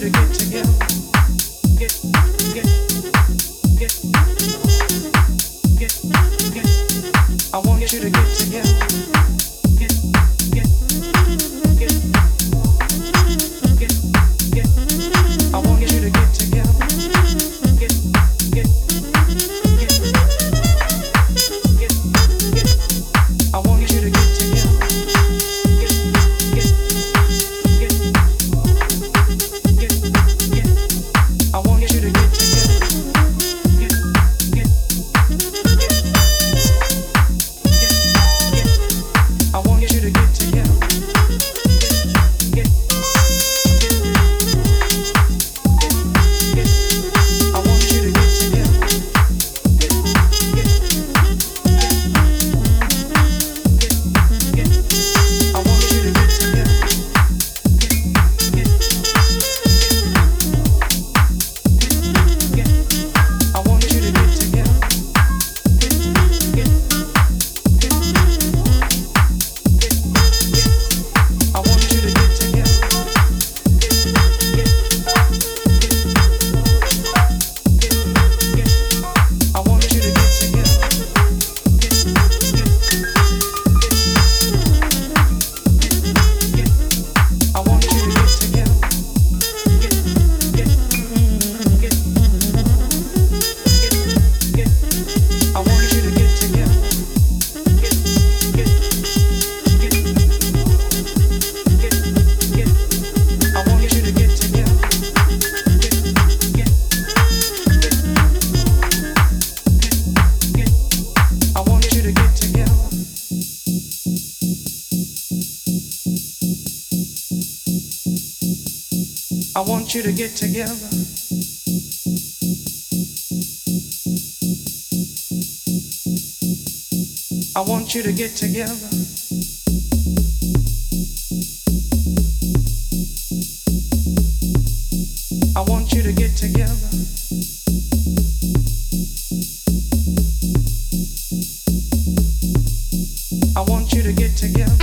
to get together. Get together.